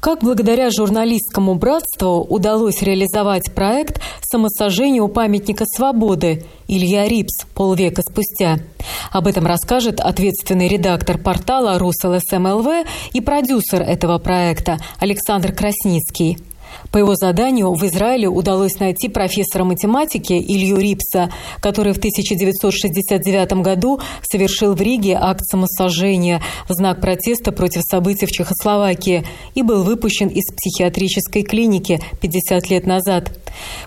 Как благодаря журналистскому братству удалось реализовать проект самосожжения у памятника свободы Илья Рипс полвека спустя? Об этом расскажет ответственный редактор портала РусЛСМЛВ и продюсер этого проекта Александр Красницкий. По его заданию в Израиле удалось найти профессора математики Илью Рипса, который в 1969 году совершил в Риге акт самосожжения в знак протеста против событий в Чехословакии и был выпущен из психиатрической клиники 50 лет назад.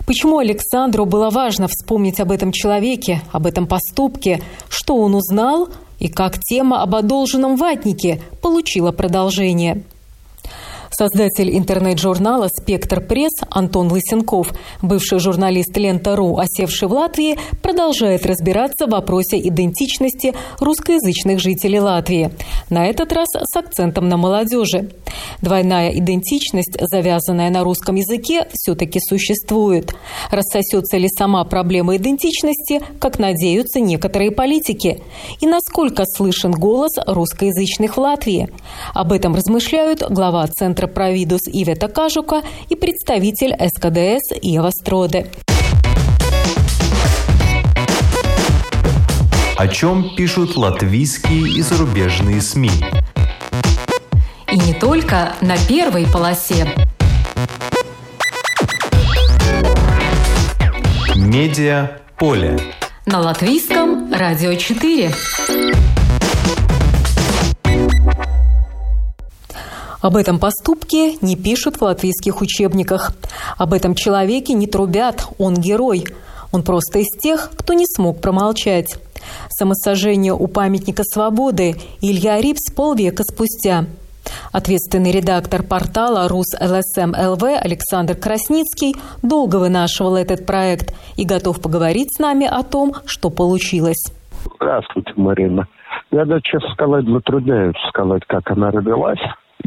Почему Александру было важно вспомнить об этом человеке, об этом поступке, что он узнал и как тема об одолженном ватнике получила продолжение? Создатель интернет-журнала «Спектр пресс» Антон Лысенков, бывший журналист «Лента.ру», осевший в Латвии, продолжает разбираться в вопросе идентичности русскоязычных жителей Латвии. На этот раз с акцентом на молодежи. Двойная идентичность, завязанная на русском языке, все-таки существует. Рассосется ли сама проблема идентичности, как надеются некоторые политики? И насколько слышен голос русскоязычных в Латвии? Об этом размышляют глава Центра Центра Провидус Ивета Кажука и представитель СКДС Ева Строде. О чем пишут латвийские и зарубежные СМИ? И не только на первой полосе. Медиа поле. На латвийском радио 4. Об этом поступке не пишут в латвийских учебниках. Об этом человеке не трубят, он герой. Он просто из тех, кто не смог промолчать. Самосожжение у памятника свободы Илья Рипс полвека спустя. Ответственный редактор портала РУС ЛСМ ЛВ Александр Красницкий долго вынашивал этот проект и готов поговорить с нами о том, что получилось. Здравствуйте, Марина. Я, даже, честно сказать, затрудняюсь сказать, как она родилась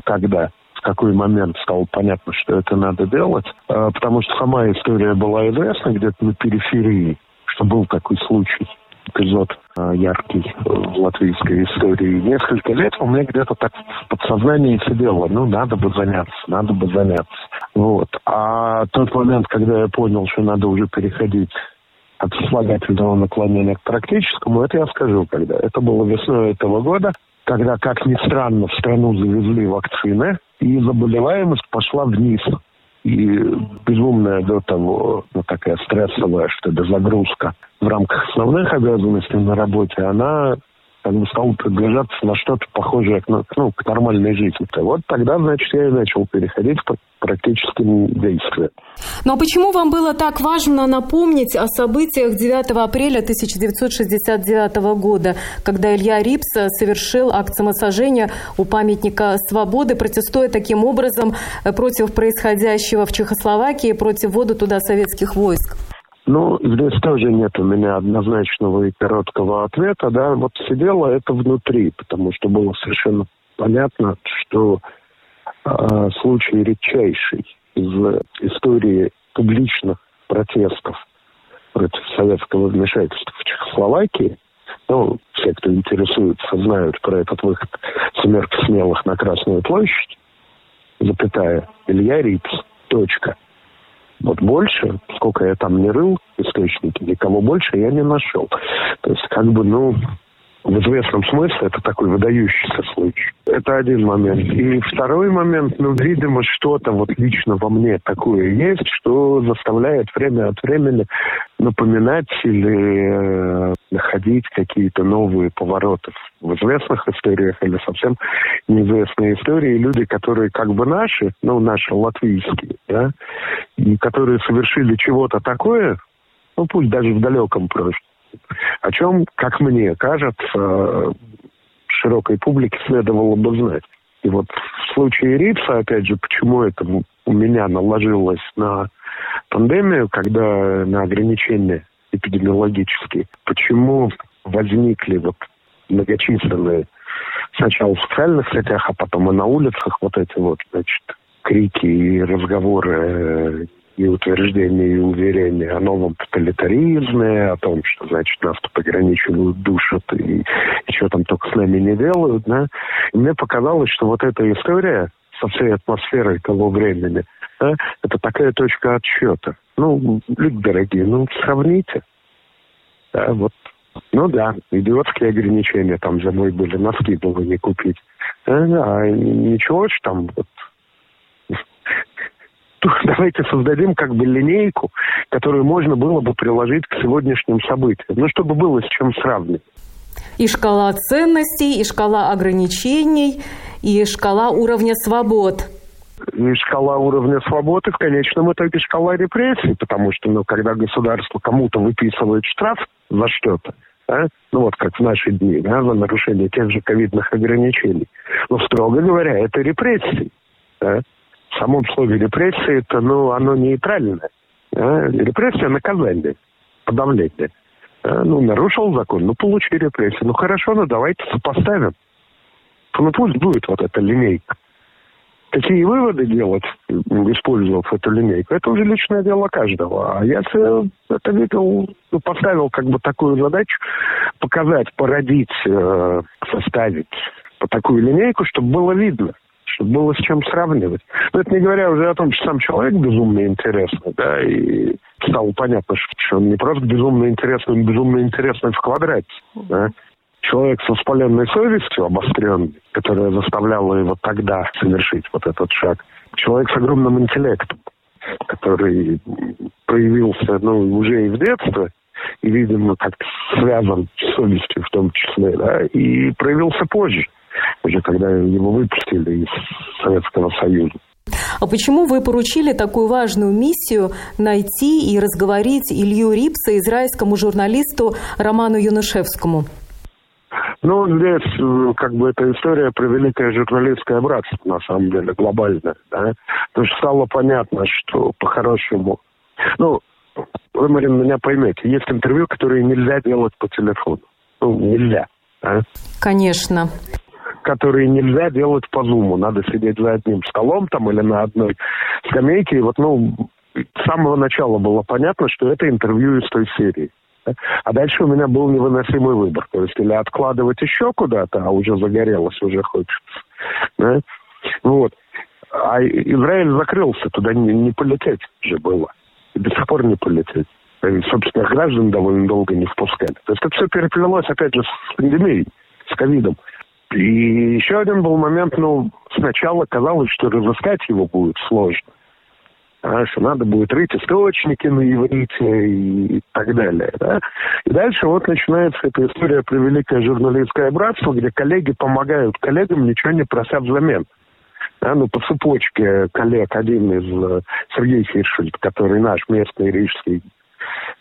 когда в какой момент стало понятно, что это надо делать, а, потому что сама история была известна где-то на периферии, что был такой случай, эпизод а, яркий в латвийской истории. Несколько лет у меня где-то так в подсознании сидело, ну, надо бы заняться, надо бы заняться. Вот. А тот момент, когда я понял, что надо уже переходить от слагательного наклонения к практическому, это я скажу когда. Это было весной этого года когда, как ни странно, в страну завезли вакцины, и заболеваемость пошла вниз. И безумная до того, ну, такая стрессовая, что это загрузка в рамках основных обязанностей на работе, она как бы стал приближаться на что-то похожее к, ну, к нормальной жизни. Вот тогда, значит, я и начал переходить к практическим действиям. Но ну, а почему вам было так важно напомнить о событиях 9 апреля 1969 года, когда Илья Рипс совершил акт самосожжения у памятника свободы, протестуя таким образом против происходящего в Чехословакии, против ввода туда советских войск? Ну, здесь тоже нет у меня однозначного и короткого ответа, да. Вот сидело это внутри, потому что было совершенно понятно, что э, случай редчайший из истории публичных протестов против советского вмешательства в Чехословакии. Ну, все, кто интересуется, знают про этот выход семерки смелых на Красную площадь, запятая, Илья Рипс, точка – вот больше, сколько я там не рыл источники, никого больше я не нашел. То есть, как бы, ну, в известном смысле это такой выдающийся случай. Это один момент. И второй момент, ну, видимо, что-то вот лично во мне такое есть, что заставляет время от времени напоминать или э, находить какие-то новые повороты в известных историях или совсем неизвестные истории. Люди, которые как бы наши, ну, наши латвийские, да, и которые совершили чего-то такое, ну, пусть даже в далеком прошлом, о чем, как мне кажется, широкой публике следовало бы знать. И вот в случае Рипса, опять же, почему это у меня наложилось на пандемию, когда на ограничения эпидемиологические, почему возникли вот многочисленные сначала в социальных сетях, а потом и на улицах вот эти вот, значит, крики и разговоры э, и утверждения, и уверения о новом тоталитаризме, о том, что, значит, нас тут ограничивают, душат и, и что там только с нами не делают, да. И мне показалось, что вот эта история со всей атмосферой того времени, да, это такая точка отсчета. Ну, люди дорогие, ну, сравните. Да, вот ну да, идиотские ограничения там зимой были, носки было не купить. А, а ничего что там вот давайте создадим как бы линейку, которую можно было бы приложить к сегодняшним событиям. Ну, чтобы было с чем сравнивать. И шкала ценностей, и шкала ограничений, и шкала уровня свобод. И шкала уровня свободы, в конечном итоге шкала репрессий, потому что, ну, когда государство кому-то выписывает штраф за что-то, да, ну вот как в наши дни, да, за нарушение тех же ковидных ограничений, но, строго говоря, это репрессии. Да. В самом слове репрессии, это, ну, оно нейтральное. Да. Репрессия – наказание, подавление. Да. Ну, нарушил закон, ну, получи репрессии. Ну, хорошо, ну, давайте сопоставим. Ну, пусть будет вот эта линейка. Какие выводы делать, использовав эту линейку, это уже личное дело каждого. А я это видел, ну, поставил как бы такую задачу, показать, породить, э, составить такую линейку, чтобы было видно, чтобы было с чем сравнивать. Но это не говоря уже о том, что сам человек безумно интересный, да, и стало понятно, что он не просто безумно интересный, он безумно интересный в квадрате, да человек с воспаленной совестью, обостренной, которая заставляла его тогда совершить вот этот шаг. Человек с огромным интеллектом, который проявился ну, уже и в детстве, и, видимо, как-то связан с совестью в том числе, да, и проявился позже, уже когда его выпустили из Советского Союза. А почему вы поручили такую важную миссию найти и разговорить Илью Рипса израильскому журналисту Роману Юношевскому? Ну, здесь как бы эта история про великое журналистское братство, на самом деле, глобальное, да. Потому что стало понятно, что по-хорошему... Ну, вы, Марина, меня поймете, есть интервью, которые нельзя делать по телефону. Ну, нельзя, да? Конечно которые нельзя делать по зуму. Надо сидеть за одним столом там или на одной скамейке. И вот, ну, с самого начала было понятно, что это интервью из той серии. А дальше у меня был невыносимый выбор. То есть или откладывать еще куда-то, а уже загорелось, уже хочется. Да? Вот. А Израиль закрылся, туда не, не полететь же было. И до сих пор не полететь. И, собственно, граждан довольно долго не впускали. То есть это все переплелось, опять же, с пандемией, с ковидом. И еще один был момент, ну, сначала казалось, что разыскать его будет сложно что надо будет рыть источники на иврите и так далее. Да? И дальше вот начинается эта история про великое журналистское братство, где коллеги помогают коллегам, ничего не прося взамен. Да, ну, по цепочке коллег, один из э, Сергей Хиршельд, который наш местный рижский,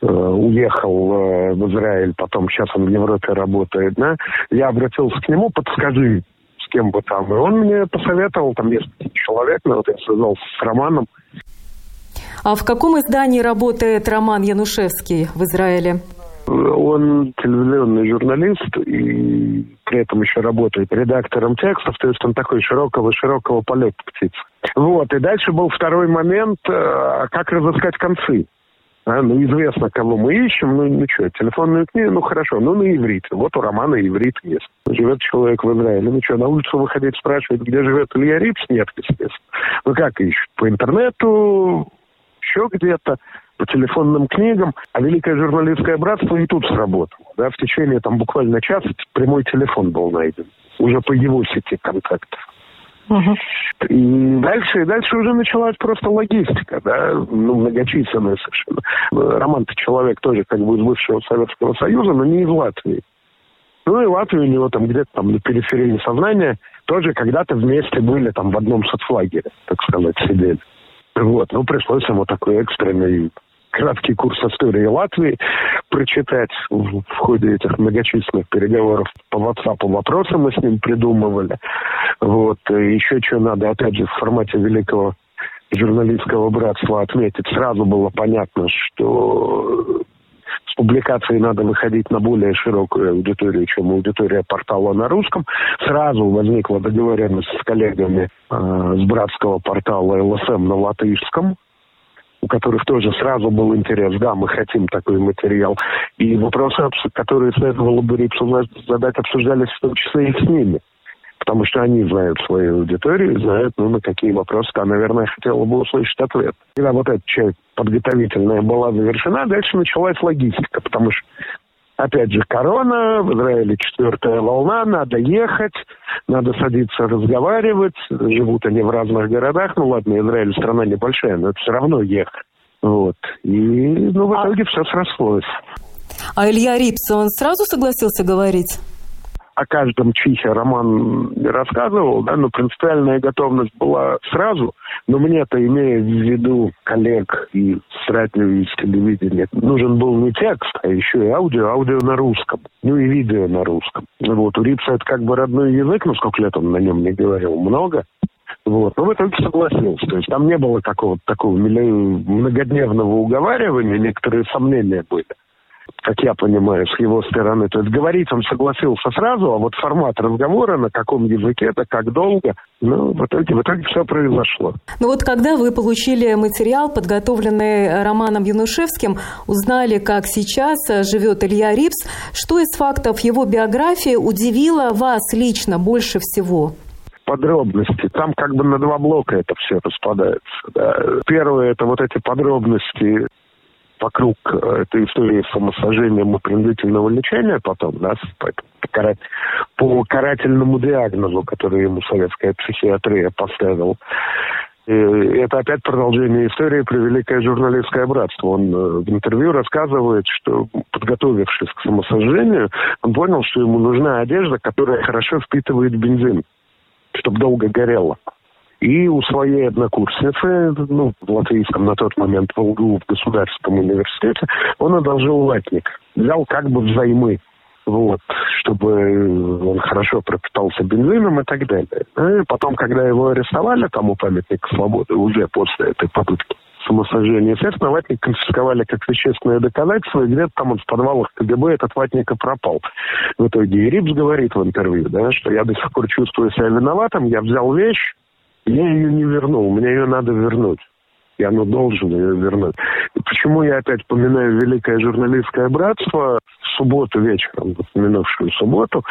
э, уехал э, в Израиль, потом сейчас он в Европе работает, да, я обратился к нему, подскажи, с кем бы там. И он мне посоветовал, там несколько человек, ну, вот я связался с Романом, а в каком издании работает Роман Янушевский в Израиле? Он телевизионный журналист и при этом еще работает редактором текстов, то есть он такой широкого-широкого полета птиц. Вот, и дальше был второй момент, э, как разыскать концы. А, ну, известно, кого мы ищем, ну, ну что, телефонную книгу, ну, хорошо, ну, на иврите. Вот у Романа иврит есть. Живет человек в Израиле. Ну, что, на улицу выходить, спрашивать, где живет Илья Рипс? Нет, естественно. Ну, как ищут? По интернету, еще где-то, по телефонным книгам, а Великое журналистское братство и тут сработало. Да, в течение там буквально часа прямой телефон был найден. Уже по его сети контактов. Угу. И дальше, и дальше уже началась просто логистика, да, ну, многочисленная совершенно. Роман-то человек тоже как бы из бывшего Советского Союза, но не из Латвии. Ну и Латвия у него там где-то там на периферии сознания тоже когда-то вместе были там в одном соцлагере, так сказать, сидели. Вот, ну, пришлось ему такой экстренный краткий курс истории Латвии прочитать в, в ходе этих многочисленных переговоров по WhatsApp вопросы мы с ним придумывали. Вот. И еще что надо, опять же, в формате великого журналистского братства отметить. Сразу было понятно, что с публикацией надо выходить на более широкую аудиторию, чем аудитория портала на русском. Сразу возникла договоренность с коллегами э, с братского портала ЛСМ на латышском, у которых тоже сразу был интерес, да, мы хотим такой материал. И вопросы, которые следовало бы задать, обсуждались в том числе и с ними потому что они знают свою аудиторию, знают, ну, на какие вопросы она, наверное, хотела бы услышать ответ. Когда вот эта часть подготовительная была завершена, дальше началась логистика, потому что Опять же, корона, в Израиле четвертая волна, надо ехать, надо садиться разговаривать. Живут они в разных городах. Ну ладно, Израиль страна небольшая, но это все равно ехать. Вот. И ну, в а итоге а... все срослось. А Илья Рипс, он сразу согласился говорить? О каждом чихе Роман рассказывал, да, но принципиальная готовность была сразу. Но мне-то, имея в виду коллег и с радио, и с телевидения, нужен был не текст, а еще и аудио, аудио на русском, ну и видео на русском. Вот, у Рипса это как бы родной язык, но сколько лет он на нем не говорил, много. Вот. Но в итоге согласился. То есть там не было какого-то такого многодневного уговаривания, некоторые сомнения были как я понимаю, с его стороны. То есть говорить он согласился сразу, а вот формат разговора, на каком языке, это как долго, ну, в итоге, в итоге все произошло. Ну вот когда вы получили материал, подготовленный Романом Янушевским, узнали, как сейчас живет Илья Рипс, что из фактов его биографии удивило вас лично больше всего? подробности. Там как бы на два блока это все распадается. Да. Первое это вот эти подробности вокруг э, этой истории самосожжением и принудительного лечения потом, да, по, карать, по карательному диагнозу, который ему советская психиатрия поставила. И это опять продолжение истории про великое журналистское братство. Он э, в интервью рассказывает, что, подготовившись к самосожжению, он понял, что ему нужна одежда, которая хорошо впитывает бензин, чтобы долго горела. И у своей однокурсницы, ну, в латвийском на тот момент в ЛГУ, в Государственном университете, он одолжил латник. Взял как бы взаймы вот, чтобы он хорошо пропитался бензином и так далее. И потом, когда его арестовали, там у памятника свободы, уже после этой попытки самосожжения, естественно, ватник конфисковали как вещественное доказательство, и где-то там в подвалах КГБ этот ватник и пропал. В итоге и Рипс говорит в интервью, да, что я до сих пор чувствую себя виноватым, я взял вещь, я ее не вернул, мне ее надо вернуть. Я ну, должен ее вернуть. И почему я опять поминаю Великое журналистское братство? В субботу вечером, в минувшую субботу,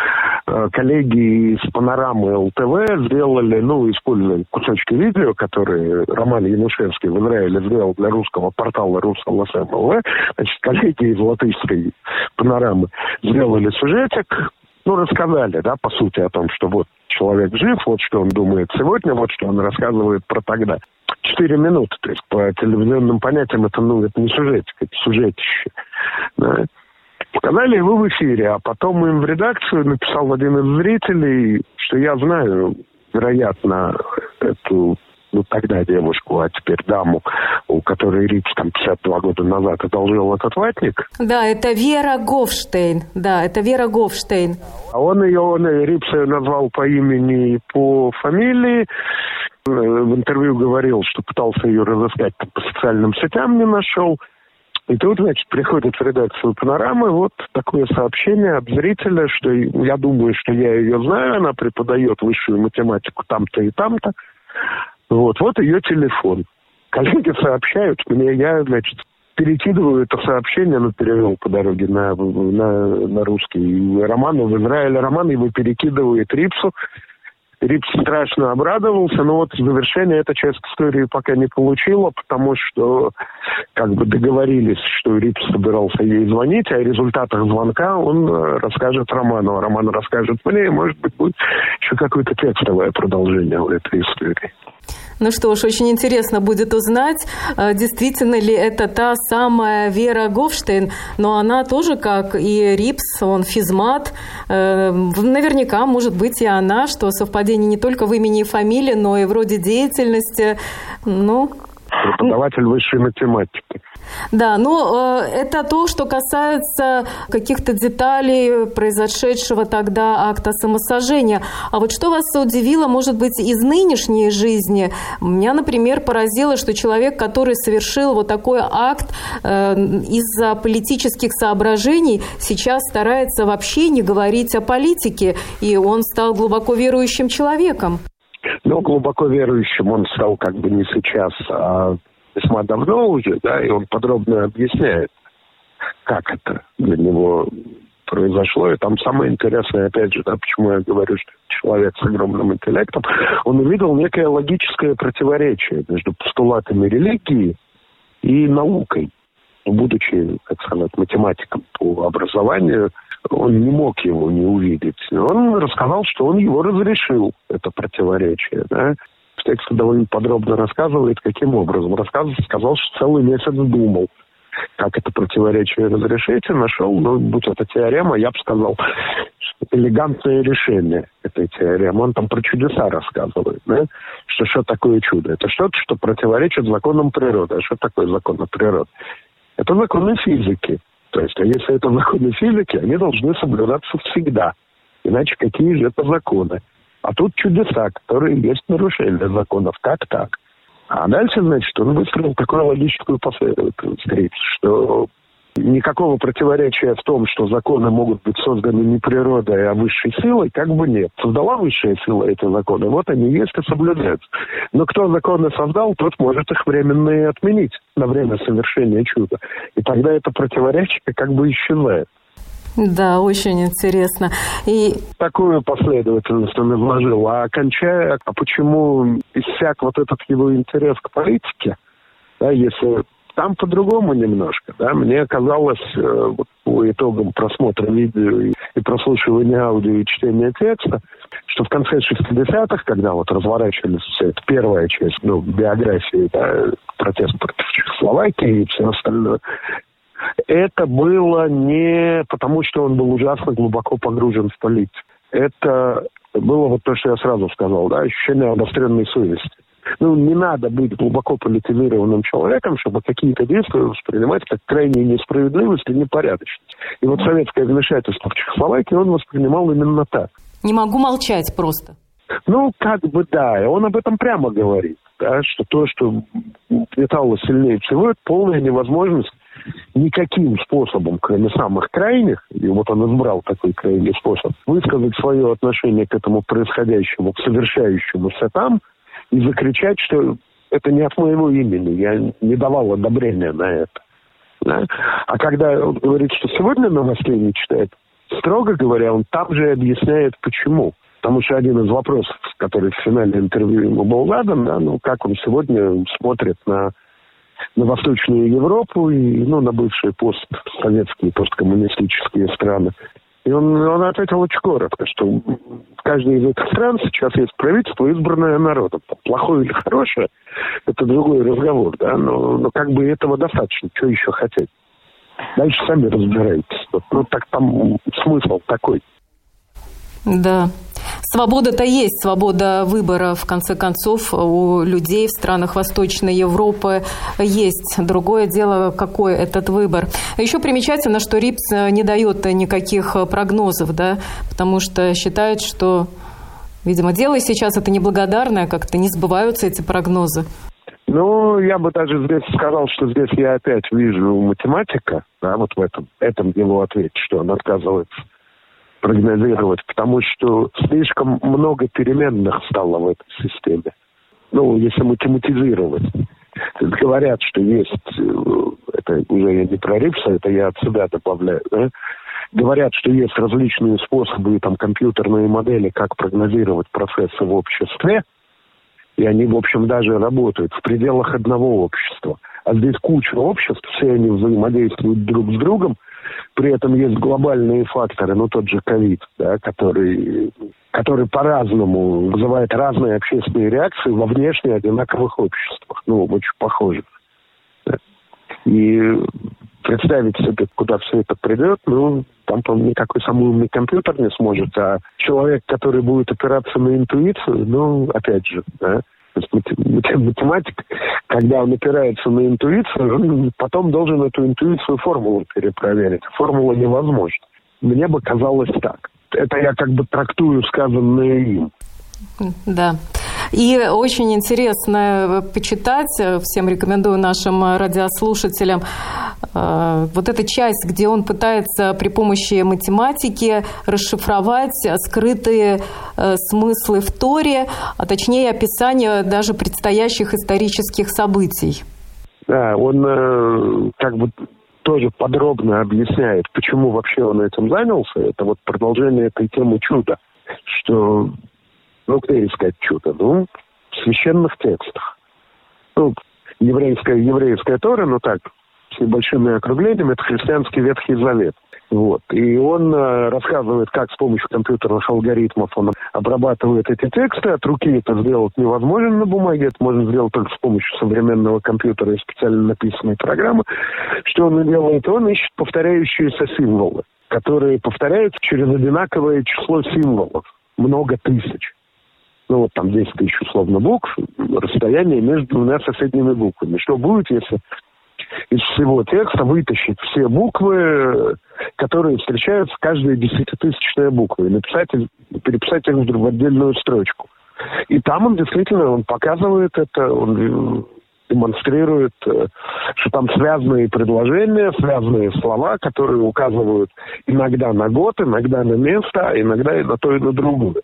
э, коллеги из панорамы ЛТВ сделали, ну, использовали кусочки видео, которые Роман Янушевский в Израиле сделал для русского портала русского СМЛВ. Значит, коллеги из латышской панорамы сделали сюжетик, ну, рассказали, да, по сути, о том, что вот человек жив, вот что он думает сегодня, вот что он рассказывает про тогда. Четыре минуты, то есть по телевизионным понятиям это, ну, это не сюжетик, это сюжетище. Да. Показали его в эфире, а потом им в редакцию написал один из зрителей, что я знаю, вероятно, эту ну, тогда девушку, а теперь даму, у которой Рипс там 52 года назад одолжил этот ватник. Да, это Вера Гофштейн. Да, это Вера Гофштейн. А он ее, он Рипс ее назвал по имени и по фамилии. В интервью говорил, что пытался ее разыскать по социальным сетям, не нашел. И тут, значит, приходит в редакцию «Панорамы» вот такое сообщение от зрителя, что я думаю, что я ее знаю, она преподает высшую математику там-то и там-то. Вот, вот ее телефон. Коллеги сообщают мне, я, значит, перекидываю это сообщение, ну, перевел по дороге на, на, на русский. Роману в Израиле Роман его перекидывает Рипсу. Рипс страшно обрадовался, но вот завершение эта часть истории пока не получила, потому что как бы договорились, что Рипс собирался ей звонить, а о результатах звонка он э, расскажет Роману, а Роман расскажет мне, и, может быть, будет еще какое-то текстовое продолжение у этой истории. Ну что ж, очень интересно будет узнать, э, действительно ли это та самая Вера Гофштейн, но она тоже, как и Рипс, он физмат. Э, наверняка, может быть, и она, что совпадение не только в имени и фамилии, но и вроде деятельности. Ну, преподаватель высшей математики. Да, но э, это то, что касается каких-то деталей произошедшего тогда акта самосожжения. А вот что вас удивило, может быть, из нынешней жизни? Меня, например, поразило, что человек, который совершил вот такой акт э, из-за политических соображений, сейчас старается вообще не говорить о политике, и он стал глубоко верующим человеком. Ну, глубоко верующим он стал как бы не сейчас, а весьма давно уже, да, и он подробно объясняет, как это для него произошло. И там самое интересное, опять же, да, почему я говорю, что человек с огромным интеллектом, он увидел некое логическое противоречие между постулатами религии и наукой. Будучи, как сказать, математиком по образованию, он не мог его не увидеть. Он рассказал, что он его разрешил, это противоречие. Да? В тексте довольно подробно рассказывает, каким образом. Рассказывал, сказал, что целый месяц думал, как это противоречие разрешить, и нашел, ну, будь это теорема, я бы сказал, элегантное решение этой теоремы. Он там про чудеса рассказывает, да? что что такое чудо? Это что-то, что противоречит законам природы. А что такое законы природы? Это законы физики. То есть, а если это законы физики, они должны соблюдаться всегда. Иначе какие же это законы? А тут чудеса, которые есть нарушение законов. Как так? А дальше, значит, он выстроил такую логическую последовательность, что никакого противоречия в том, что законы могут быть созданы не природой, а высшей силой, как бы нет. Создала высшая сила эти законы, вот они есть и соблюдаются. Но кто законы создал, тот может их временно и отменить на время совершения чуда. И тогда это противоречие как бы исчезает. Да, очень интересно. И... Такую последовательность он изложил. А окончая, а почему иссяк вот этот его интерес к политике, да, если там по-другому немножко, да, мне казалось э, вот, по итогам просмотра видео и, прослушивания аудио и чтения текста, что в конце 60-х, когда вот разворачивались вся эта первая часть, ну, биографии, да, протест против Чехословакии и все остальное, это было не потому, что он был ужасно глубоко погружен в политику. Это было вот то, что я сразу сказал, да, ощущение обостренной совести. Ну, не надо быть глубоко политизированным человеком, чтобы какие-то действия воспринимать как крайне несправедливость и непорядочность. И вот советское вмешательство в Чехословакии он воспринимал именно так. Не могу молчать просто. Ну, как бы да, и он об этом прямо говорит, да, что то, что металло сильнее всего, это полная невозможность никаким способом, кроме самых крайних, и вот он избрал такой крайний способ, высказать свое отношение к этому происходящему, к совершающемуся там, и закричать, что это не от моего имени, я не давал одобрения на это. Да? А когда он говорит, что сегодня новостей не читает, строго говоря, он там же объясняет, почему. Потому что один из вопросов, который в финале интервью ему был задан, да, ну, как он сегодня смотрит на на Восточную Европу и ну, на бывшие постсоветские, посткоммунистические страны. И он, он ответил очень коротко, что в каждой из этих стран сейчас есть правительство, избранное народом. Плохое или хорошее, это другой разговор, да, но, но как бы этого достаточно, что еще хотеть. Дальше сами разбирайтесь. Ну, так там смысл такой. Да. Свобода-то есть, свобода выбора, в конце концов, у людей в странах Восточной Европы есть. Другое дело, какой этот выбор. Еще примечательно, что РИПС не дает никаких прогнозов, да, потому что считает, что, видимо, дело сейчас это неблагодарное, как-то не сбываются эти прогнозы. Ну, я бы даже здесь сказал, что здесь я опять вижу математика, да, вот в этом, этом его ответе, что он отказывается прогнозировать, потому что слишком много переменных стало в этой системе. Ну, если математизировать. Говорят, что есть, э, это уже я не про Рипса, это я от себя добавляю, да? Говорят, что есть различные способы, там, компьютерные модели, как прогнозировать процессы в обществе, и они, в общем, даже работают в пределах одного общества. А здесь куча обществ, все они взаимодействуют друг с другом, при этом есть глобальные факторы, ну тот же ковид, да, который, который по-разному вызывает разные общественные реакции во внешне одинаковых обществах, ну, очень похожих. И представить себе, куда все это придет, ну, там, по никакой самый умный компьютер не сможет, а человек, который будет опираться на интуицию, ну, опять же, да, То есть математик, когда он опирается на интуицию, он потом должен эту интуицию формулу перепроверить. Формула невозможна. Мне бы казалось так. Это я как бы трактую сказанное им. Да. И очень интересно почитать, всем рекомендую нашим радиослушателям, вот эта часть, где он пытается при помощи математики расшифровать скрытые э, смыслы в Торе, а точнее описание даже предстоящих исторических событий. Да, он э, как бы тоже подробно объясняет, почему вообще он этим занялся. Это вот продолжение этой темы чуда, что ну, где искать чудо? Ну, в священных текстах. Ну, еврейская, еврейская Тора, ну так, с небольшими округлениями, это христианский Ветхий Завет. Вот. И он э, рассказывает, как с помощью компьютерных алгоритмов он обрабатывает эти тексты. От руки это сделать невозможно на бумаге. Это можно сделать только с помощью современного компьютера и специально написанной программы. Что он делает? Он ищет повторяющиеся символы, которые повторяются через одинаковое число символов. Много тысяч ну вот там 10 тысяч условно букв, расстояние между двумя соседними буквами. Что будет, если из всего текста вытащить все буквы, которые встречаются каждая десятитысячная буква, и написать, переписать их в отдельную строчку. И там он действительно он показывает это, он демонстрирует, э, что там связанные предложения, связанные слова, которые указывают иногда на год, иногда на место, а иногда и на то, и на другое.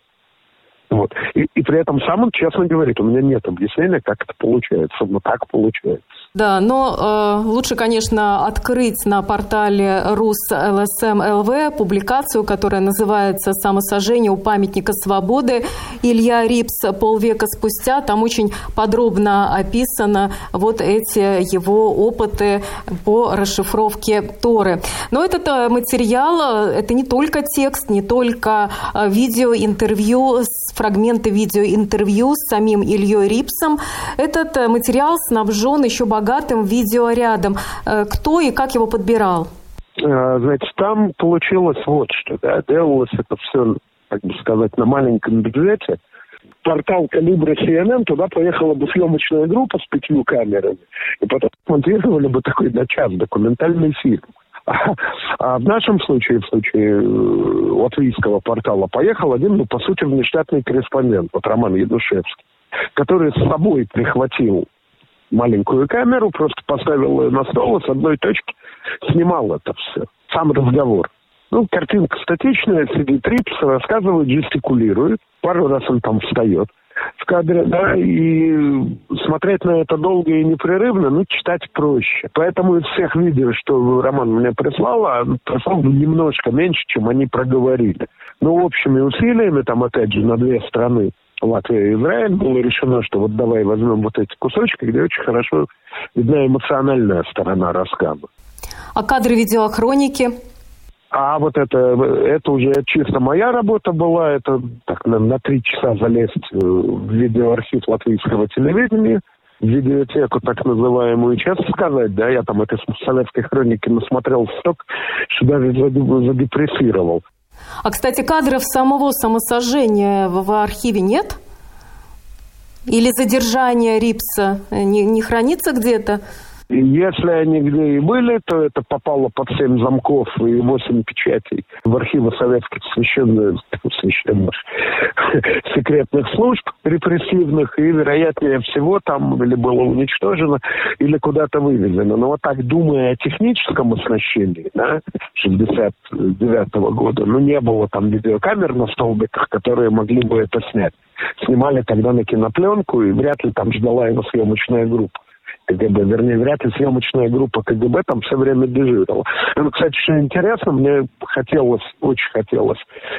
Вот. И, и при этом сам он честно говорит, у меня нет объяснения, как это получается, но так получается. Да, но э, лучше, конечно, открыть на портале Рус ЛСМ ЛВ публикацию, которая называется «Самосожжение у памятника свободы» Илья Рипс полвека спустя. Там очень подробно описано вот эти его опыты по расшифровке Торы. Но этот э, материал, э, это не только текст, не только э, видеоинтервью, фрагменты видеоинтервью с самим Ильей Рипсом. Этот материал снабжен еще богатым видеорядом. Э, кто и как его подбирал? Э, знаете, там получилось вот что, да, делалось это все, как бы сказать, на маленьком бюджете. Портал Калибра CNN, туда поехала бы съемочная группа с пятью камерами, и потом монтировали бы такой на час документальный фильм. А, в нашем случае, в случае э, латвийского портала, поехал один, ну, по сути, внештатный корреспондент, вот Роман Ядушевский, который с собой прихватил маленькую камеру, просто поставил ее на стол и с одной точки снимал это все. Сам разговор. Ну, картинка статичная, сидит Рипс, рассказывает, жестикулирует. Пару раз он там встает в кадре, да, и смотреть на это долго и непрерывно, ну, читать проще. Поэтому из всех видео, что Роман мне прислал, а прислал немножко меньше, чем они проговорили. Ну, общими усилиями, там, опять же, на две страны, Латвия и Израиль, было решено, что вот давай возьмем вот эти кусочки, где очень хорошо видна эмоциональная сторона рассказа. А кадры видеохроники? А вот это, это уже чисто моя работа была. Это так, на, на три часа залезть в видеоархив латвийского телевидения, в видеотеку так называемую. Честно сказать, да, я там этой советской хроники насмотрел столько, что даже задепрессировал. А, кстати, кадров самого самосожжения в, в архиве нет? Или задержание Рипса не, не хранится где-то? Если они где и были, то это попало под семь замков и восемь печатей в архивы советских священных, священных секретных служб репрессивных, и, вероятнее всего, там или было уничтожено, или куда-то вывезено. Но вот так, думая о техническом оснащении, да, 69 -го года, ну, не было там видеокамер на столбиках, которые могли бы это снять. Снимали тогда на кинопленку, и вряд ли там ждала его съемочная группа. КГБ, вернее, вряд ли съемочная группа КГБ там все время дежурила. Ну, кстати, что интересно, мне хотелось, очень хотелось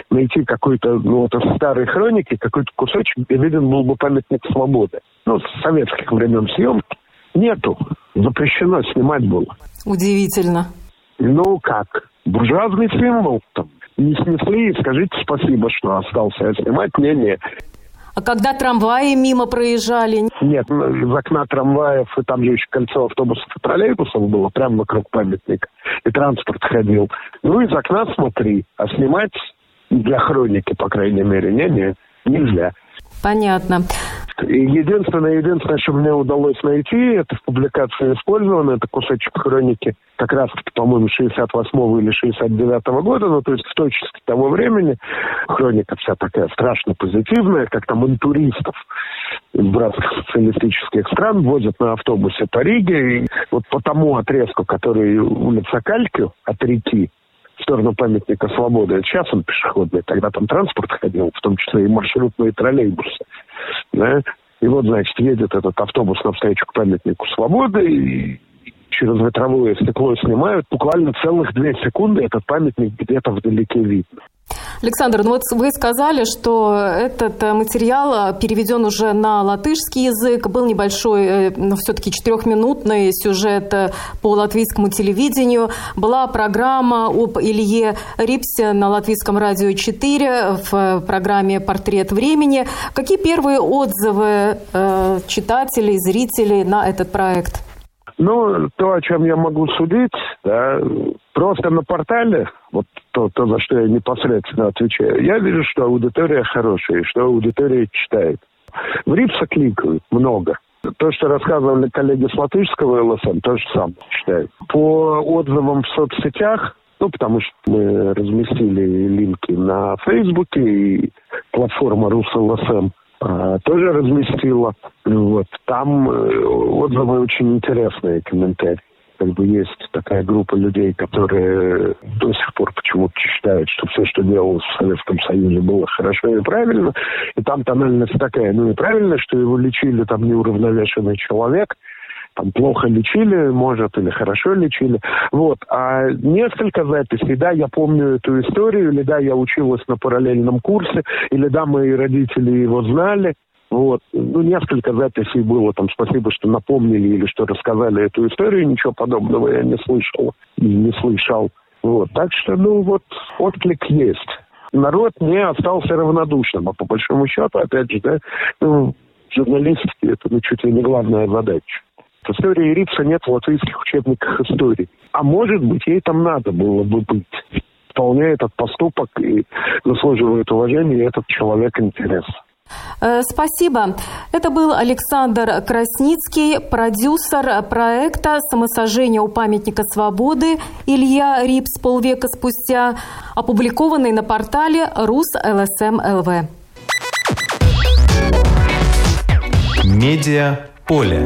найти какой-то, ну, вот из старой хроники, какой-то кусочек, где виден был бы памятник свободы. Ну, с советских времен съемки. Нету. Запрещено снимать было. Удивительно. Ну, как? Буржуазный символ там. Не снесли, и скажите спасибо, что остался а снимать. Не-не. А когда трамваи мимо проезжали? Нет, ну, из окна трамваев, и там же еще кольцо автобусов и троллейбусов было, прямо вокруг памятника. И транспорт ходил. Ну, из окна смотри, а снимать для хроники, по крайней мере, не-не. Нельзя. Понятно. Единственное, единственное, что мне удалось найти, это в публикации использовано, это кусочек хроники как раз, по-моему, 68 или 69 -го года, ну, то есть в точности того времени. Хроника вся такая страшно позитивная, как там интуристов из братских социалистических стран возят на автобусе по Риге. И вот по тому отрезку, который улица Калькю от реки, в сторону памятника свободы. Сейчас он пешеходный, тогда там транспорт ходил, в том числе и маршрутные троллейбусы. Да? И вот, значит, едет этот автобус навстречу к памятнику свободы, и через ветровое стекло снимают. Буквально целых две секунды этот памятник где-то вдалеке видно. Александр, ну вот вы сказали, что этот э, материал переведен уже на латышский язык. Был небольшой, э, но все-таки четырехминутный сюжет э, по латвийскому телевидению. Была программа об Илье Рипсе на латвийском радио 4 в программе «Портрет времени». Какие первые отзывы читателей, зрителей на этот проект? Ну, то, о чем я могу судить, да, просто на портале, вот то, то, за что я непосредственно отвечаю, я вижу, что аудитория хорошая, что аудитория читает. В Рипса кликают много. То, что рассказывали коллеги с латышского ЛСМ, то же самое читают. По отзывам в соцсетях, ну, потому что мы разместили линки на Фейсбуке и платформа РусЛСМ, тоже разместила. Вот. Там э, отзывы очень интересные, комментарии. Как бы есть такая группа людей, которые до сих пор почему-то считают, что все, что делалось в Советском Союзе, было хорошо и правильно. И там тональность такая, ну и правильно, что его лечили там неуравновешенный человек – там плохо лечили, может, или хорошо лечили. Вот. А несколько записей, да, я помню эту историю, или да, я училась на параллельном курсе, или да, мои родители его знали. Вот. Ну, несколько записей было там. Спасибо, что напомнили или что рассказали эту историю. Ничего подобного я не слышал и не слышал. Вот. Так что, ну, вот, отклик есть. Народ не остался равнодушным. А по большому счету, опять же, да, ну, журналистики это ну, чуть ли не главная задача. В истории Рипса нет в латвийских учебниках истории. А может быть, ей там надо было бы быть. Вполне этот поступок и заслуживает уважения, и этот человек интерес. Э, спасибо. Это был Александр Красницкий, продюсер проекта «Самосожжение у памятника свободы» Илья Рипс полвека спустя, опубликованный на портале Рус ЛСМ ЛВ. Медиа поле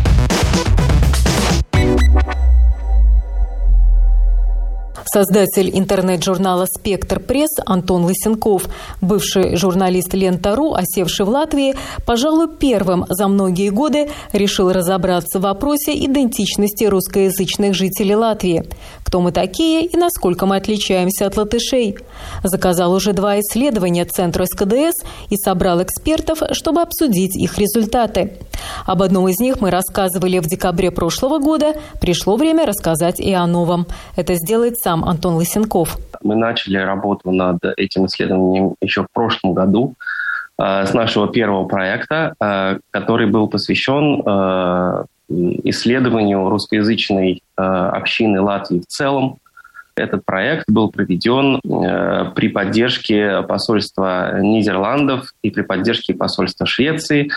Создатель интернет-журнала «Спектр пресс» Антон Лысенков, бывший журналист «Лента.ру», осевший в Латвии, пожалуй, первым за многие годы решил разобраться в вопросе идентичности русскоязычных жителей Латвии. Кто мы такие и насколько мы отличаемся от латышей. Заказал уже два исследования Центра СКДС и собрал экспертов, чтобы обсудить их результаты. Об одном из них мы рассказывали в декабре прошлого года. Пришло время рассказать и о новом. Это сделает сам сам Антон Лысенков. Мы начали работу над этим исследованием еще в прошлом году э, с нашего первого проекта, э, который был посвящен э, исследованию русскоязычной общины Латвии в целом. Этот проект был проведен при поддержке посольства Нидерландов и при поддержке посольства Швеции.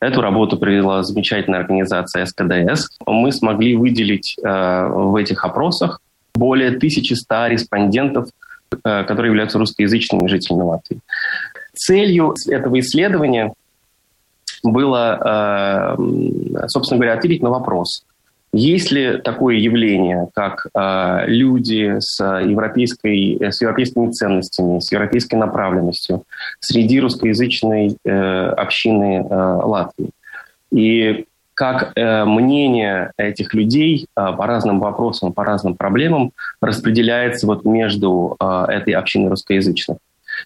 Эту работу провела замечательная организация СКДС. Мы смогли выделить в этих опросах более 1100 респондентов, э, которые являются русскоязычными жителями Латвии. Целью этого исследования было, э, собственно говоря, ответить на вопрос, есть ли такое явление, как э, люди с, европейской, с европейскими ценностями, с европейской направленностью среди русскоязычной общины Латвии? И как э, мнение этих людей э, по разным вопросам, по разным проблемам распределяется вот между э, этой общиной русскоязычных.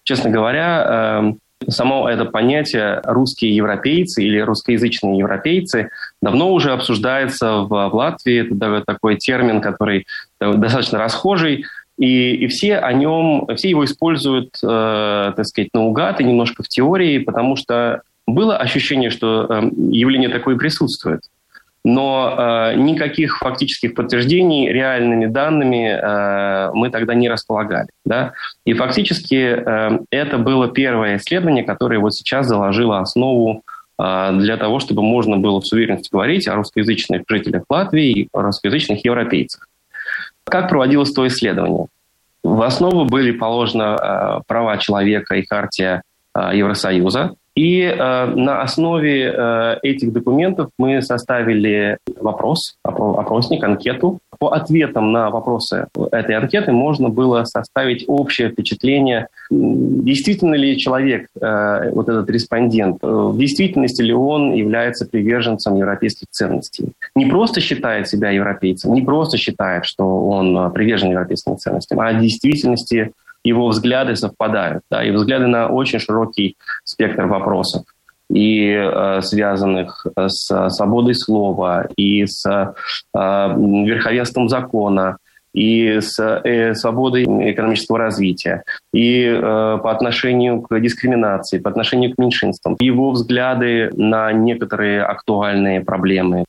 Честно говоря, э, само это понятие русские европейцы или русскоязычные европейцы давно уже обсуждается в, в Латвии. Это такой термин, который достаточно расхожий. И, и все о нем, все его используют, э, так сказать, наугад и немножко в теории, потому что было ощущение, что э, явление такое присутствует. но э, никаких фактических подтверждений реальными данными э, мы тогда не располагали. Да? И фактически э, это было первое исследование, которое вот сейчас заложило основу для того, чтобы можно было с уверенностью говорить о русскоязычных жителях Латвии и о русскоязычных европейцах. Как проводилось то исследование? В основу были положены права человека и хартия Евросоюза, и э, на основе э, этих документов мы составили вопрос, опросник, анкету. По ответам на вопросы этой анкеты можно было составить общее впечатление, действительно ли человек, э, вот этот респондент, э, в действительности ли он является приверженцем европейских ценностей. Не просто считает себя европейцем, не просто считает, что он э, привержен европейским ценностям, а в действительности его взгляды совпадают, да, и взгляды на очень широкий спектр вопросов и э, связанных с свободой слова, и с э, верховенством закона, и с э, свободой экономического развития, и э, по отношению к дискриминации, по отношению к меньшинствам, его взгляды на некоторые актуальные проблемы.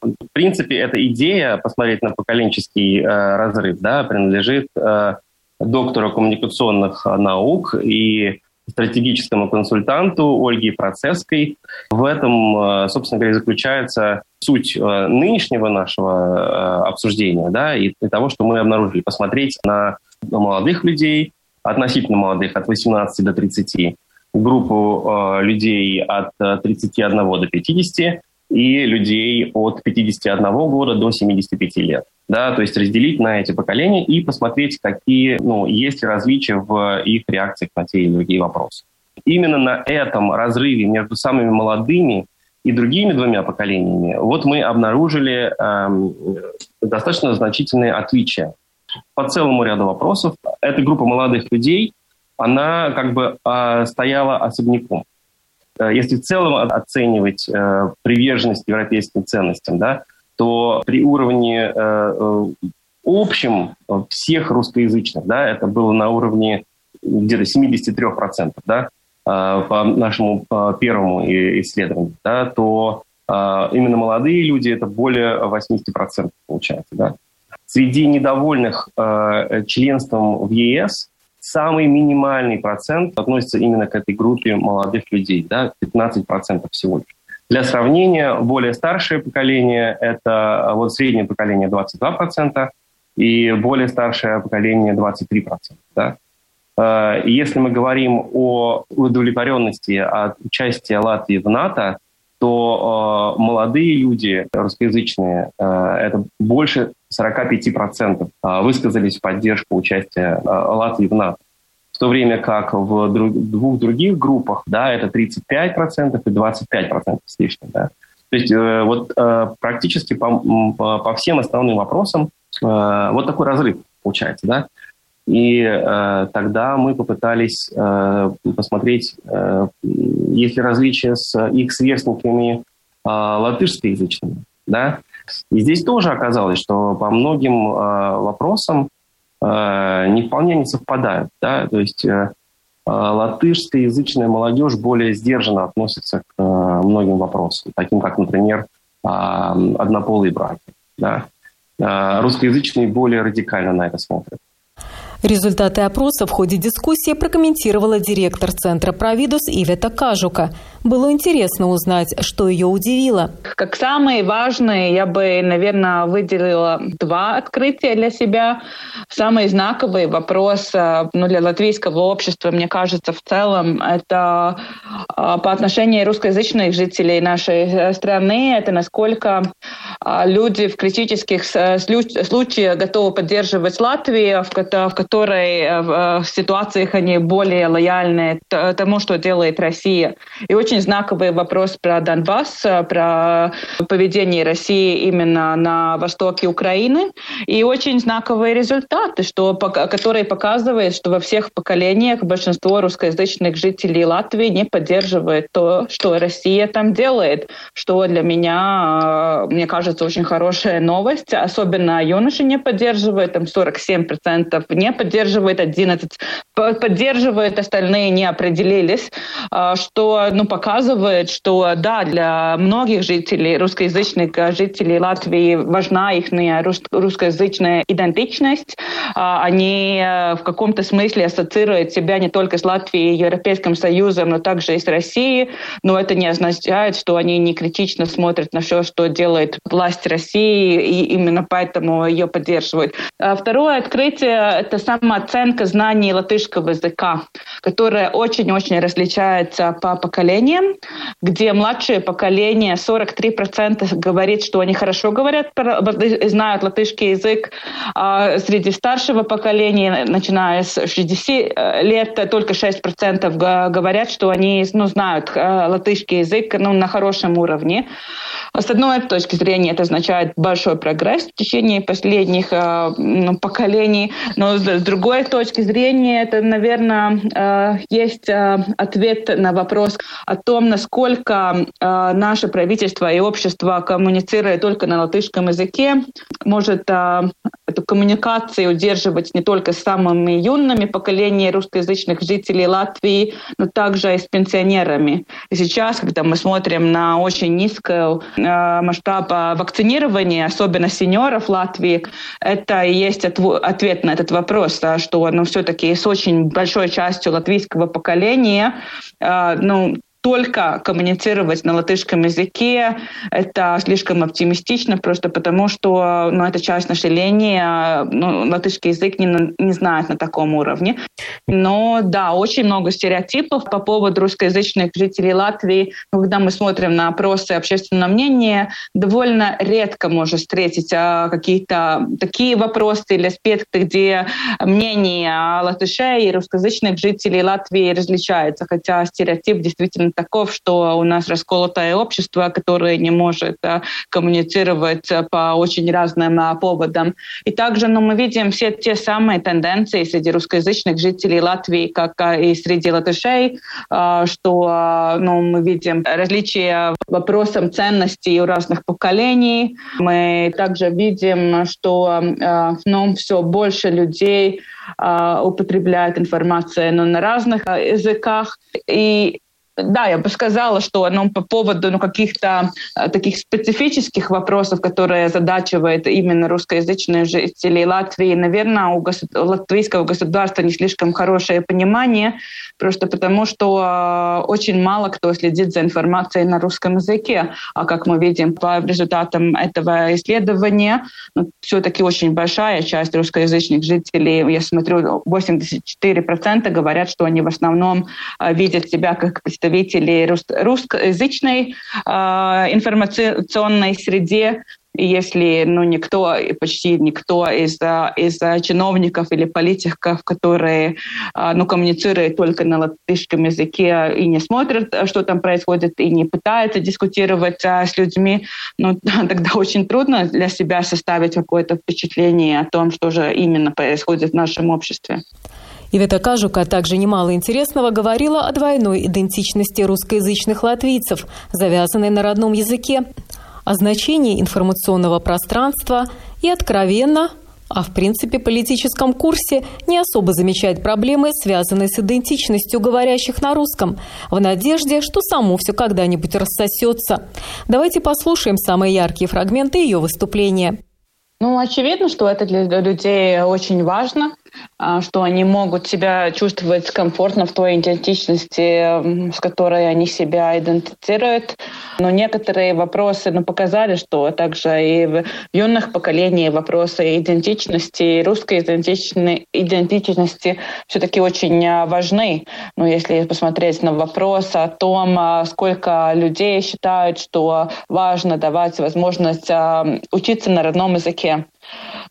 В принципе, эта идея посмотреть на поколенческий э, разрыв да, принадлежит э, доктора коммуникационных наук и стратегическому консультанту Ольге Процесской. В этом, э, собственно говоря, заключается суть э, нынешнего нашего обсуждения да, и того, что мы обнаружили. Посмотреть на молодых людей, относительно молодых, от 18 до 30, группу людей от 31 до 50 и людей от 51 года до 75 лет да, то есть разделить на эти поколения и посмотреть, какие, ну, есть ли различия в их реакциях на те или другие вопросы. Именно на этом разрыве между самыми молодыми и другими двумя поколениями вот мы обнаружили эм, достаточно значительные отличия. По целому ряду вопросов эта группа молодых людей, она как бы э, стояла особняком. Э, если в целом оценивать э, приверженность европейским ценностям, да, то при уровне э, э общем всех русскоязычных, да, это было на уровне где-то 73%, да, э, по нашему э, первому исследованию, да, то именно молодые люди это более 80% получается. Да. Среди недовольных членством в ЕС самый минимальный процент относится именно к этой группе молодых людей, да, 15% всего лишь. Для сравнения, более старшее поколение – это вот среднее поколение 22%, и более старшее поколение 23%. Да? Э, если мы говорим о удовлетворенности от участия Латвии в НАТО, то э, молодые люди, русскоязычные, э, это больше 45% э, высказались в поддержку участия э, Латвии в НАТО в то время как в друг, двух других группах, да, это 35% и 25% с лишним, да. То есть э, вот э, практически по, по, по всем основным вопросам э, вот такой разрыв получается, да. И э, тогда мы попытались э, посмотреть, э, есть ли различия с их сверстниками э, латышскоязычными, да. И здесь тоже оказалось, что по многим э, вопросам не вполне не совпадают. Да? То есть э, э, латышскоязычная молодежь более сдержанно относится к многим вопросам, таким как, например, однополые браки. Да? Русскоязычные более радикально на это смотрят. Результаты опроса в ходе дискуссии прокомментировала директор Центра «Провидус» Ивета Кажука. Было интересно узнать, что ее удивило. Как самые важные, я бы, наверное, выделила два открытия для себя. Самый знаковый вопрос э, ну, для латвийского общества, мне кажется, в целом, это э, по отношению русскоязычных жителей нашей э, страны, это насколько люди в критических случаях готовы поддерживать Латвию, в которой в ситуациях они более лояльны тому, что делает Россия. И очень знаковый вопрос про Донбасс, про поведение России именно на востоке Украины. И очень знаковые результаты, что, которые показывают, что во всех поколениях большинство русскоязычных жителей Латвии не поддерживает то, что Россия там делает, что для меня, мне кажется, очень хорошая новость. Особенно юноши не поддерживают, там 47% не поддерживает, 11 поддерживает, остальные не определились, а, что ну, показывает, что да, для многих жителей, русскоязычных жителей Латвии важна их русскоязычная идентичность. А, они э, в каком-то смысле ассоциируют себя не только с Латвией и Европейским Союзом, но также и с Россией. Но это не означает, что они не критично смотрят на все, что делает власть России, и именно поэтому ее поддерживают. А второе открытие — это самооценка знаний латышского языка, которая очень-очень различается по поколениям, где младшее поколение 43% говорит, что они хорошо говорят, знают латышский язык, а среди старшего поколения, начиная с 60 лет, только 6% говорят, что они ну, знают э, латышский язык ну, на хорошем уровне. С одной точки зрения это означает большой прогресс в течение последних э, ну, поколений, но с другой точки зрения это, наверное, э, есть э, ответ на вопрос о том, насколько наше правительство и общество коммуницирует только на латышском языке, может эту коммуникацию удерживать не только с самыми юными поколениями русскоязычных жителей Латвии, но также и с пенсионерами. И сейчас, когда мы смотрим на очень низкую Э, масштаба вакцинирования, особенно сеньоров Латвии, это и есть ответ на этот вопрос, что ну, все-таки с очень большой частью латвийского поколения э, ну, только коммуницировать на латышском языке, это слишком оптимистично, просто потому что ну, эта часть населения ну, латышский язык не, не знает на таком уровне. Но да, очень много стереотипов по поводу русскоязычных жителей Латвии. Но когда мы смотрим на опросы общественного мнения, довольно редко можно встретить а, какие-то такие вопросы или аспекты, где мнение о латыше и русскоязычных жителей Латвии различается, хотя стереотип действительно таков, что у нас расколотое общество, которое не может а, коммуницировать а, по очень разным а, поводам. И также ну, мы видим все те самые тенденции среди русскоязычных жителей Латвии, как и среди латышей, что ну, мы видим различия вопросам ценностей у разных поколений. Мы также видим, что ну, все больше людей употребляют информацию ну, на разных языках. И да, я бы сказала, что ну, по поводу ну, каких-то э, таких специфических вопросов, которые задачивает именно русскоязычные жители Латвии, наверное, у госу- латвийского государства не слишком хорошее понимание, просто потому что э, очень мало кто следит за информацией на русском языке. А как мы видим по результатам этого исследования, ну, все-таки очень большая часть русскоязычных жителей, я смотрю, 84% говорят, что они в основном э, видят себя как представители представителей русскоязычной э, информационной среде, если ну, никто, почти никто из, из чиновников или политиков, которые ну, коммуницируют только на латышском языке и не смотрят, что там происходит, и не пытаются дискутировать с людьми, ну, тогда очень трудно для себя составить какое-то впечатление о том, что же именно происходит в нашем обществе. Ивета Кажука также немало интересного говорила о двойной идентичности русскоязычных латвийцев, завязанной на родном языке, о значении информационного пространства и откровенно а в принципе политическом курсе не особо замечает проблемы, связанные с идентичностью говорящих на русском, в надежде, что само все когда-нибудь рассосется. Давайте послушаем самые яркие фрагменты ее выступления. Ну, очевидно, что это для людей очень важно. А, что они могут себя чувствовать комфортно в той идентичности, с которой они себя идентифицируют. Но некоторые вопросы ну, показали, что также и в юных поколениях вопросы идентичности, русской идентичности все-таки очень а, важны. Но если посмотреть на вопрос о том, а, сколько людей считают, что важно давать возможность учиться на родном языке,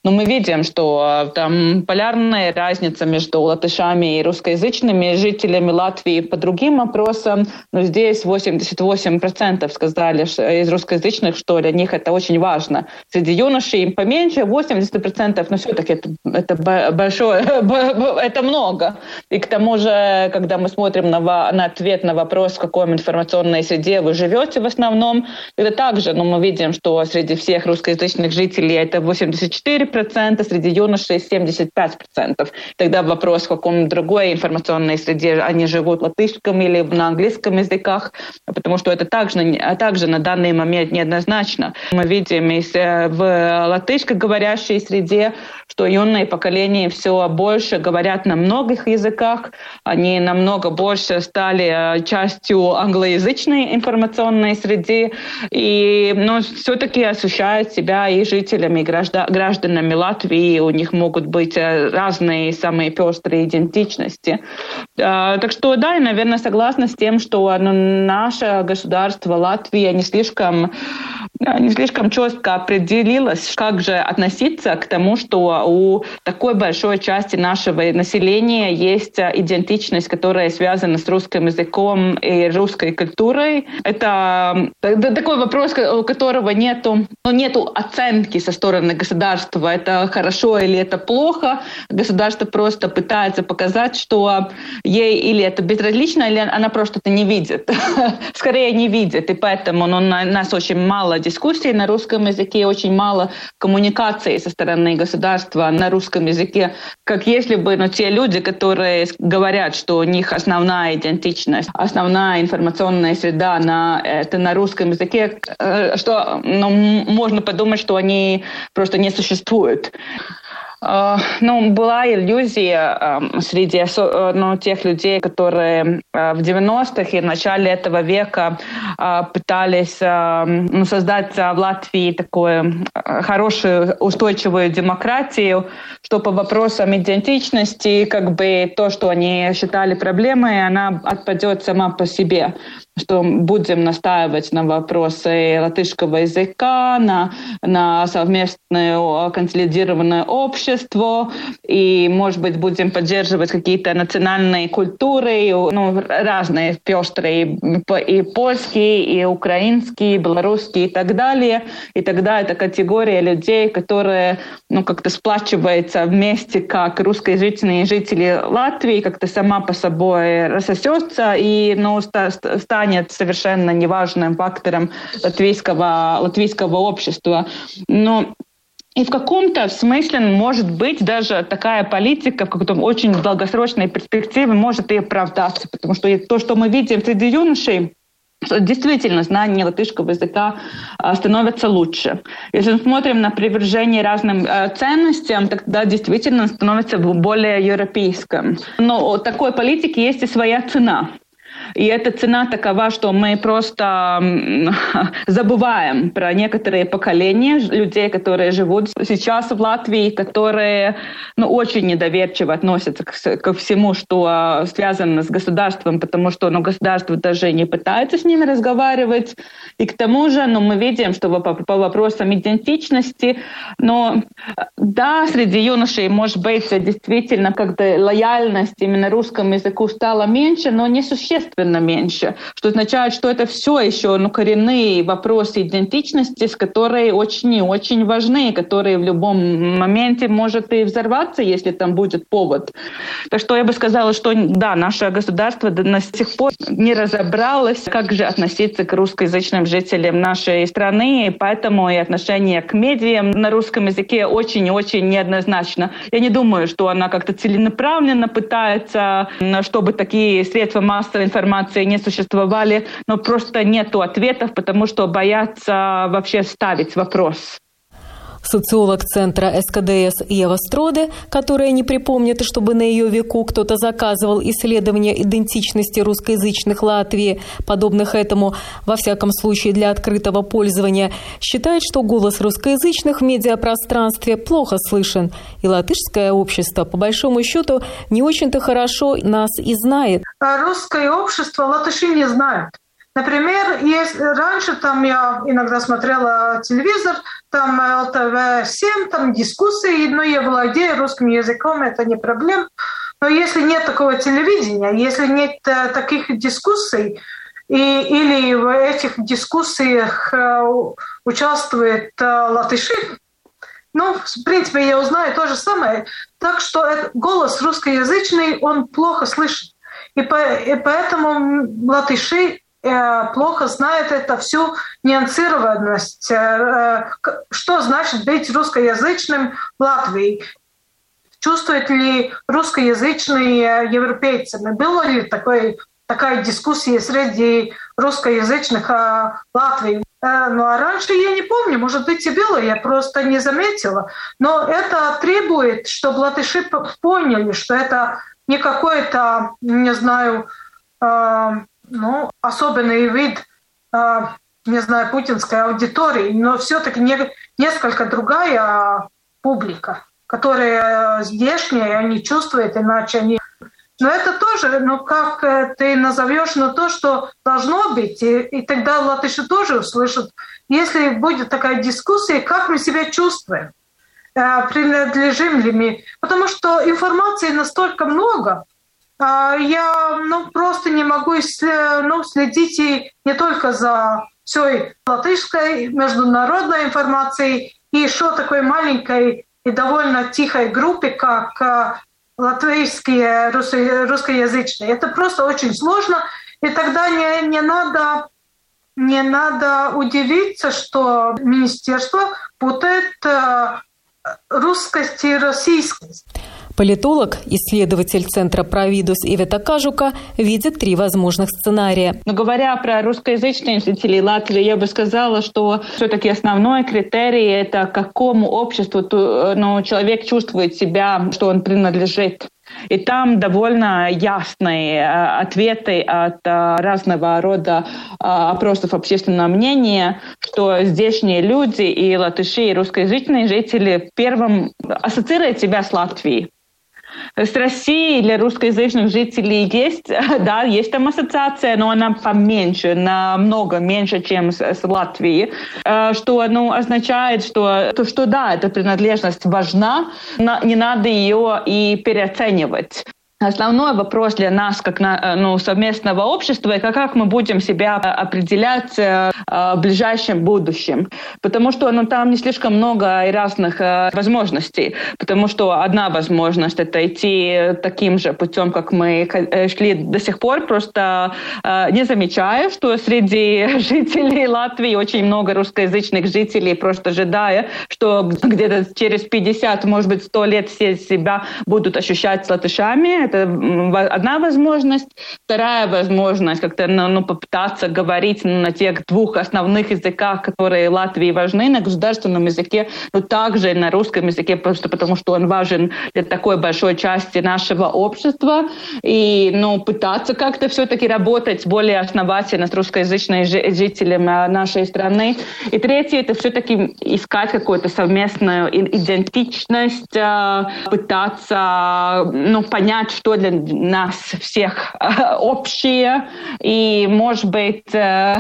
но мы видим, что там полярная разница между латышами и русскоязычными жителями Латвии по другим опросам. Но здесь 88% сказали из русскоязычных, что для них это очень важно. Среди юношей им поменьше, 80%, но все-таки это, это большое, это много. И к тому же, когда мы смотрим на, на ответ на вопрос, в какой информационной среде вы живете в основном, это также, но мы видим, что среди всех русскоязычных жителей это 84%, 42%, среди юношей 75%. Тогда вопрос, в каком другой информационной среде они живут, латышском или на английском языках, потому что это также, также на данный момент неоднозначно. Мы видим э, в латышскоговорящей среде, что юные поколения все больше говорят на многих языках, они намного больше стали э, частью англоязычной информационной среды, и но все-таки ощущают себя и жителями, и гражданами Латвии, у них могут быть э, разные самые пестрые идентичности. А, так что да, я, наверное, согласна с тем, что наше государство Латвия не слишком не слишком четко определилась, как же относиться к тому, что у такой большой части нашего населения есть идентичность, которая связана с русским языком и русской культурой. Это такой вопрос, у которого нету, ну, нету оценки со стороны государства, это хорошо или это плохо. Государство просто пытается показать, что ей или это безразлично, или она просто это не видит. Скорее не видит, и поэтому ну, нас очень мало дискуссий на русском языке, очень мало коммуникации со стороны государства на русском языке, как если бы ну, те люди, которые говорят, что у них основная идентичность, основная информационная среда на, это на русском языке, э, что ну, можно подумать, что они просто не существуют. А, ну, была иллюзия среди э, ну, тех людей, которые э, в 90-х и в начале этого века пытались ну, создать в Латвии такую э, хорошую, устойчивую демократию, что по вопросам идентичности, как бы то, что они считали проблемой, она отпадет сама по себе что будем настаивать на вопросы латышского языка, на, на совместное консолидированное общество, и, может быть, будем поддерживать какие-то национальные культуры, ну, разные пестрые, и польские, и украинские, и белорусские, и так далее. И тогда это категория людей, которые ну, как-то сплачиваются вместе, как русскоязычные жители Латвии, как-то сама по собой рассосется и ну, станет станет совершенно неважным фактором латвийского, латвийского общества. Но и в каком-то смысле, может быть, даже такая политика в какой-то очень долгосрочной перспективе может и оправдаться, потому что то, что мы видим среди юношей, действительно знание латышского языка а, становится лучше. Если мы смотрим на привержение разным а, ценностям, тогда действительно становится более европейским. Но у такой политики есть и своя цена. И эта цена такова, что мы просто забываем про некоторые поколения людей, которые живут сейчас в Латвии, которые ну, очень недоверчиво относятся к, ко всему, что связано с государством, потому что ну, государство даже не пытается с ними разговаривать. И к тому же ну, мы видим, что по, по вопросам идентичности, но да, среди юношей, может быть, действительно как-то лояльность именно русскому языку стала меньше, но не существенно меньше, что означает, что это все еще ну, коренные вопросы идентичности, с которые очень и очень важны, которые в любом моменте может и взорваться, если там будет повод. Так что я бы сказала, что да, наше государство до сих пор не разобралось, как же относиться к русскоязычным жителям нашей страны, и поэтому и отношение к медиам на русском языке очень и очень неоднозначно. Я не думаю, что она как-то целенаправленно пытается, чтобы такие средства массовой информации информации не существовали, но просто нету ответов, потому что боятся вообще ставить вопрос. Социолог центра СКДС Ева Строде, которая не припомнит, чтобы на ее веку кто-то заказывал исследования идентичности русскоязычных Латвии, подобных этому, во всяком случае для открытого пользования, считает, что голос русскоязычных в медиапространстве плохо слышен, и латышское общество, по большому счету, не очень-то хорошо нас и знает. А русское общество латыши не знают. Например, если раньше там я иногда смотрела телевизор, там ЛТВ-7, там дискуссии, но я владею русским языком, это не проблема. Но если нет такого телевидения, если нет э, таких дискуссий, и, или в этих дискуссиях э, участвует э, латыши, ну, в принципе, я узнаю то же самое. Так что голос русскоязычный, он плохо слышен. И, по, и поэтому латыши плохо знает это всю нюансированность, что значит быть русскоязычным в Латвии чувствуют ли русскоязычные европейцы? Было ли такой, такая дискуссия среди русскоязычных а, Латвии? Э, ну а раньше я не помню, может быть и было, я просто не заметила. Но это требует, чтобы латыши поняли, что это не какой-то, не знаю, э, ну, особенный вид, э, не знаю, путинской аудитории, но все-таки не, несколько другая публика которые здешние, они чувствуют, иначе они... Но это тоже, ну как ты назовешь, ну то, что должно быть, и, и тогда латыши тоже услышат, если будет такая дискуссия, как мы себя чувствуем, э, принадлежим ли мы, потому что информации настолько много, а я ну, просто не могу ну, следить и не только за всей латышской международной информацией, и еще такой маленькой и довольно тихой группе, как э, латвийские русскоязычные. Это просто очень сложно, и тогда не, не надо не надо удивиться, что министерство путает э, русскость и российскость. Политолог, исследователь Центра Провидус Ивета Кажука видит три возможных сценария. Но говоря про русскоязычные жителей Латвии, я бы сказала, что все-таки основной критерий – это к какому обществу ну, человек чувствует себя, что он принадлежит. И там довольно ясные э, ответы от э, разного рода э, опросов общественного мнения, что здешние люди и латыши, и русскоязычные жители первым ассоциируют себя с Латвией. С Россией для русскоязычных жителей есть, да, есть там ассоциация, но она поменьше, намного меньше, чем с, с Латвией, э, что ну, означает, что, то, что да, эта принадлежность важна, не надо ее и переоценивать. Основной вопрос для нас, как на, э, ну, совместного общества, это как мы будем себя э, определять э, в ближайшем будущем. Потому что ну, там не слишком много разных возможностей. Потому что одна возможность — это идти таким же путем, как мы шли до сих пор, просто не замечая, что среди жителей Латвии очень много русскоязычных жителей, просто ожидая, что где-то через 50, может быть, 100 лет все себя будут ощущать латышами, это одна возможность. Вторая возможность как-то ну, ну, попытаться говорить на тех двух основных языках, которые Латвии важны, на государственном языке, но также на русском языке, просто потому что он важен для такой большой части нашего общества. И ну, пытаться как-то все-таки работать более основательно с русскоязычными жителями нашей страны. И третье, это все-таки искать какую-то совместную идентичность, а, пытаться ну, понять, что для нас всех э, общее, и, может быть, э,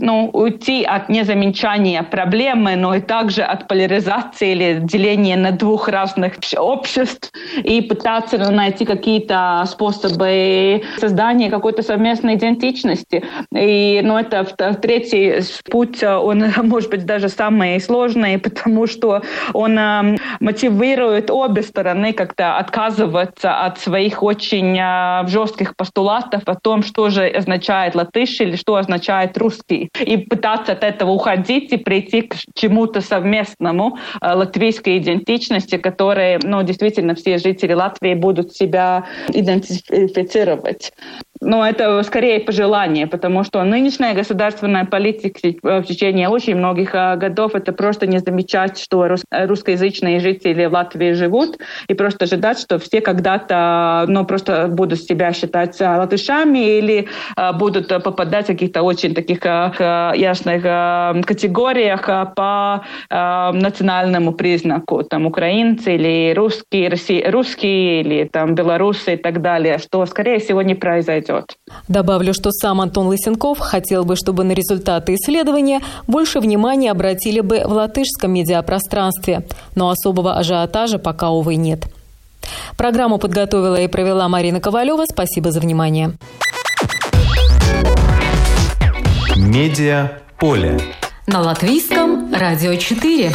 ну, уйти от незамечания проблемы, но и также от поляризации или деления на двух разных обществ и пытаться найти какие-то способы создания какой-то совместной идентичности. И, ну, это третий путь, он может быть даже самый сложный, потому что он э, мотивирует обе стороны как-то отказываться от своих очень э, жестких постулатов о том, что же означает латыш или что означает русский и пытаться от этого уходить и прийти к чему-то совместному э, латвийской идентичности, которой ну, действительно все жители Латвии будут себя идентифицировать. Но это скорее пожелание, потому что нынешняя государственная политика в течение очень многих э, годов это просто не замечать, что русскоязычные жители Латвии живут, и просто ожидать, что все когда-то ну, просто будут себя считать латышами или будут попадать в каких-то очень таких ясных категориях по национальному признаку, там украинцы или русские, русские или там белорусы и так далее, что скорее всего не произойдет растет. Добавлю, что сам Антон Лысенков хотел бы, чтобы на результаты исследования больше внимания обратили бы в латышском медиапространстве, но особого ажиотажа пока, увы, нет. Программу подготовила и провела Марина Ковалева. Спасибо за внимание. Медиа поле. На латвийском радио 4.